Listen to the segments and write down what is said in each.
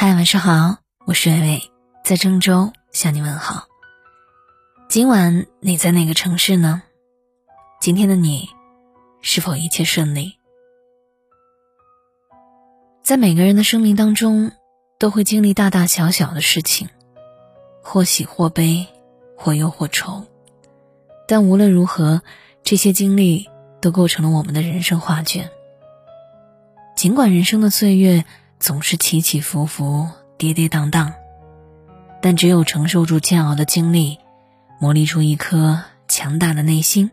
嗨，晚上好，我是伟伟，在郑州向你问好。今晚你在哪个城市呢？今天的你是否一切顺利？在每个人的生命当中，都会经历大大小小的事情，或喜或悲，或忧或愁。但无论如何，这些经历都构成了我们的人生画卷。尽管人生的岁月，总是起起伏伏、跌跌宕宕，但只有承受住煎熬的经历，磨砺出一颗强大的内心，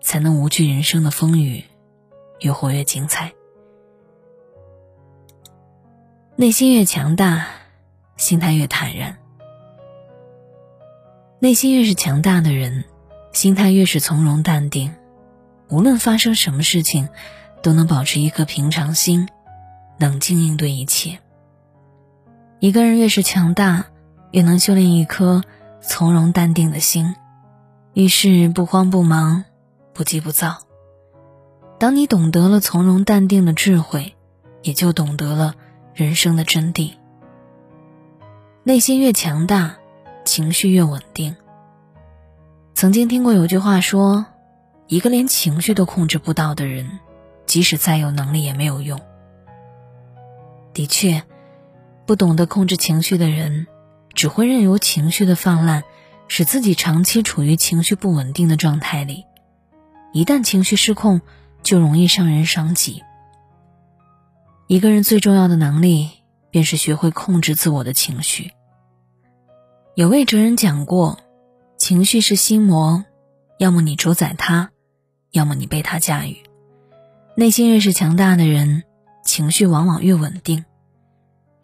才能无惧人生的风雨，越活越精彩。内心越强大，心态越坦然。内心越是强大的人，心态越是从容淡定，无论发生什么事情，都能保持一颗平常心。冷静应对一切。一个人越是强大，越能修炼一颗从容淡定的心，遇事不慌不忙，不急不躁。当你懂得了从容淡定的智慧，也就懂得了人生的真谛。内心越强大，情绪越稳定。曾经听过有句话说：“一个连情绪都控制不到的人，即使再有能力也没有用。”的确，不懂得控制情绪的人，只会任由情绪的泛滥，使自己长期处于情绪不稳定的状态里。一旦情绪失控，就容易伤人伤己。一个人最重要的能力，便是学会控制自我的情绪。有位哲人讲过，情绪是心魔，要么你主宰它，要么你被它驾驭。内心越是强大的人。情绪往往越稳定，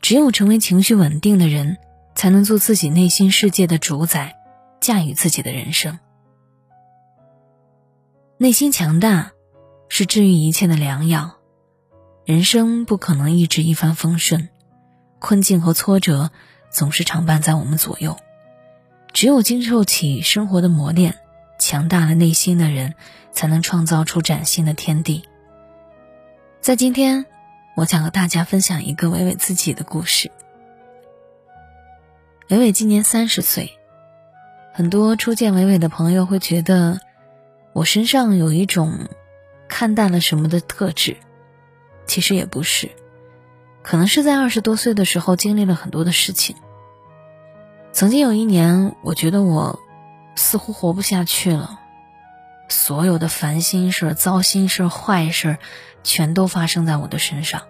只有成为情绪稳定的人，才能做自己内心世界的主宰，驾驭自己的人生。内心强大，是治愈一切的良药。人生不可能一直一帆风顺，困境和挫折总是常伴在我们左右。只有经受起生活的磨练，强大了内心的人，才能创造出崭新的天地。在今天。我想和大家分享一个伟伟自己的故事。伟伟今年三十岁，很多初见伟伟的朋友会觉得我身上有一种看淡了什么的特质，其实也不是，可能是在二十多岁的时候经历了很多的事情。曾经有一年，我觉得我似乎活不下去了，所有的烦心事、糟心事、坏事，全都发生在我的身上。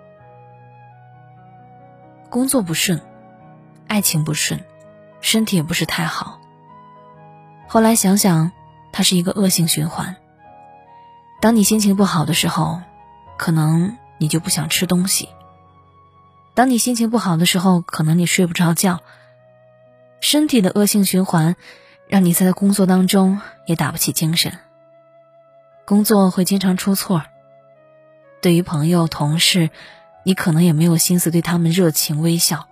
工作不顺，爱情不顺，身体也不是太好。后来想想，它是一个恶性循环。当你心情不好的时候，可能你就不想吃东西；当你心情不好的时候，可能你睡不着觉。身体的恶性循环，让你在工作当中也打不起精神。工作会经常出错。对于朋友、同事。你可能也没有心思对他们热情微笑，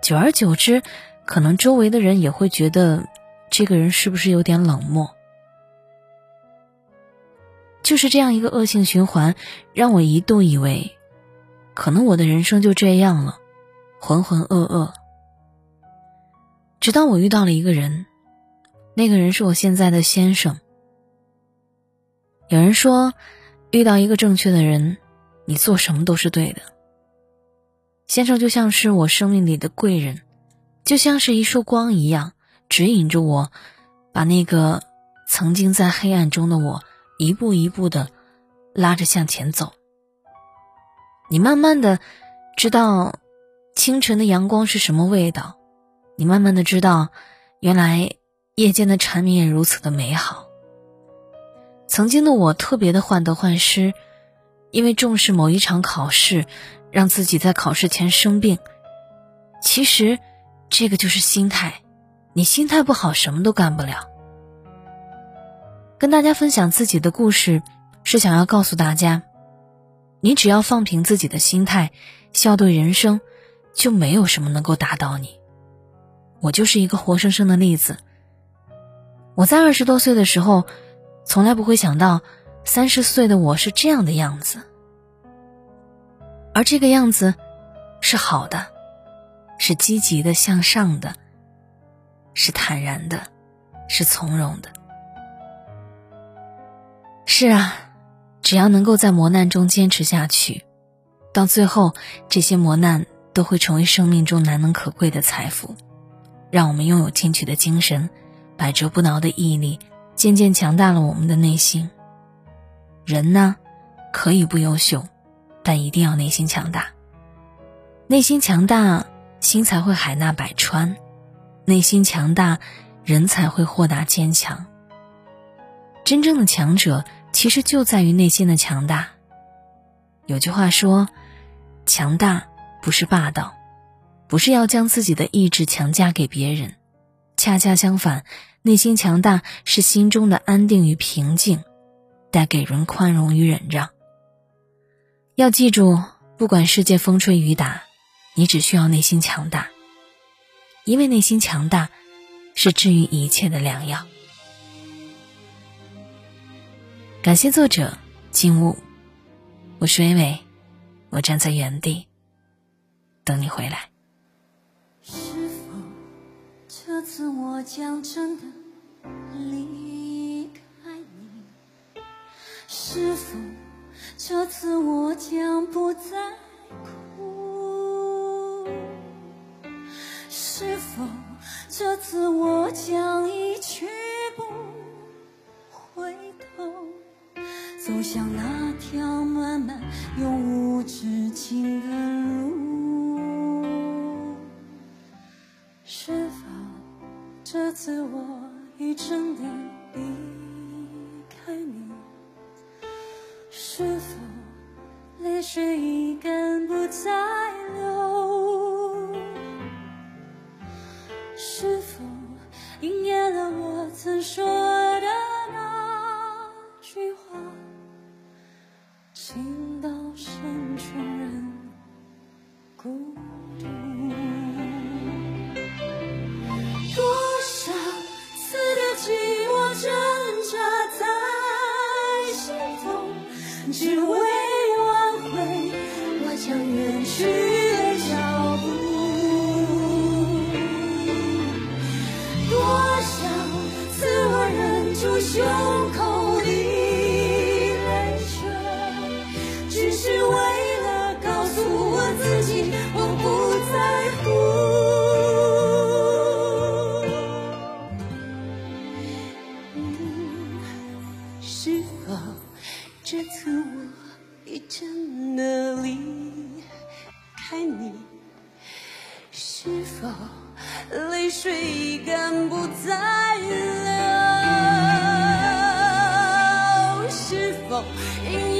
久而久之，可能周围的人也会觉得这个人是不是有点冷漠。就是这样一个恶性循环，让我一度以为，可能我的人生就这样了，浑浑噩噩。直到我遇到了一个人，那个人是我现在的先生。有人说，遇到一个正确的人。你做什么都是对的，先生就像是我生命里的贵人，就像是一束光一样，指引着我，把那个曾经在黑暗中的我一步一步的拉着向前走。你慢慢的知道清晨的阳光是什么味道，你慢慢的知道原来夜间的蝉鸣也如此的美好。曾经的我特别的患得患失。因为重视某一场考试，让自己在考试前生病。其实，这个就是心态。你心态不好，什么都干不了。跟大家分享自己的故事，是想要告诉大家：你只要放平自己的心态，笑对人生，就没有什么能够打倒你。我就是一个活生生的例子。我在二十多岁的时候，从来不会想到。三十岁的我是这样的样子，而这个样子是好的，是积极的、向上的，是坦然的，是从容的。是啊，只要能够在磨难中坚持下去，到最后，这些磨难都会成为生命中难能可贵的财富，让我们拥有进取的精神，百折不挠的毅力，渐渐强大了我们的内心。人呢，可以不优秀，但一定要内心强大。内心强大。心才会海纳百川，内心强大，人才会豁达坚强。真正的强者，其实就在于内心的强大。有句话说：“强大不是霸道，不是要将自己的意志强加给别人，恰恰相反，内心强大是心中的安定与平静，带给人宽容与忍让。”要记住，不管世界风吹雨打。你只需要内心强大，因为内心强大是治愈一切的良药。感谢作者静悟，我是微微，我站在原地等你回来。是否这次我将真的这次我将不再哭？是否这次我将一去不回头，走向那条漫漫永无止境的路？是否这次我已真泪水已干不再流？是否应验了我曾说的那句话，情到深处人孤独。多少次的寂寞挣扎在心头，只为胸口的泪水，只是为了告诉我自己，我不在乎。是否这次我已真的离开你？是否泪水已干不再流？应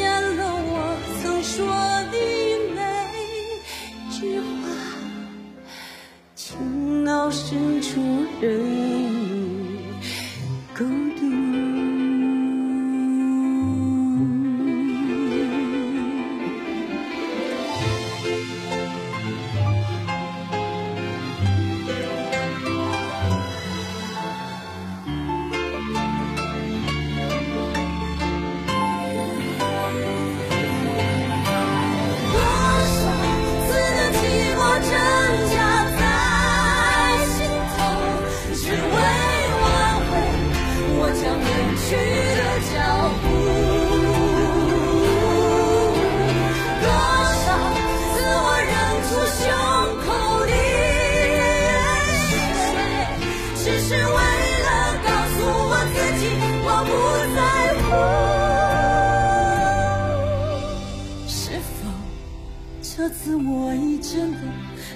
我已真的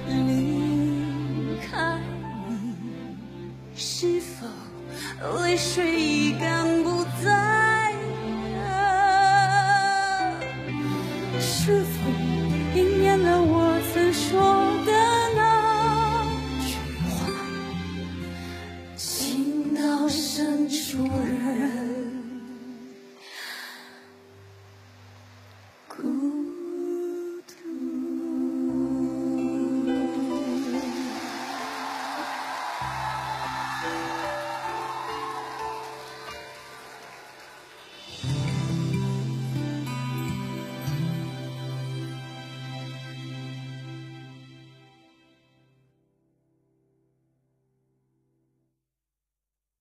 离开你，是否泪水已干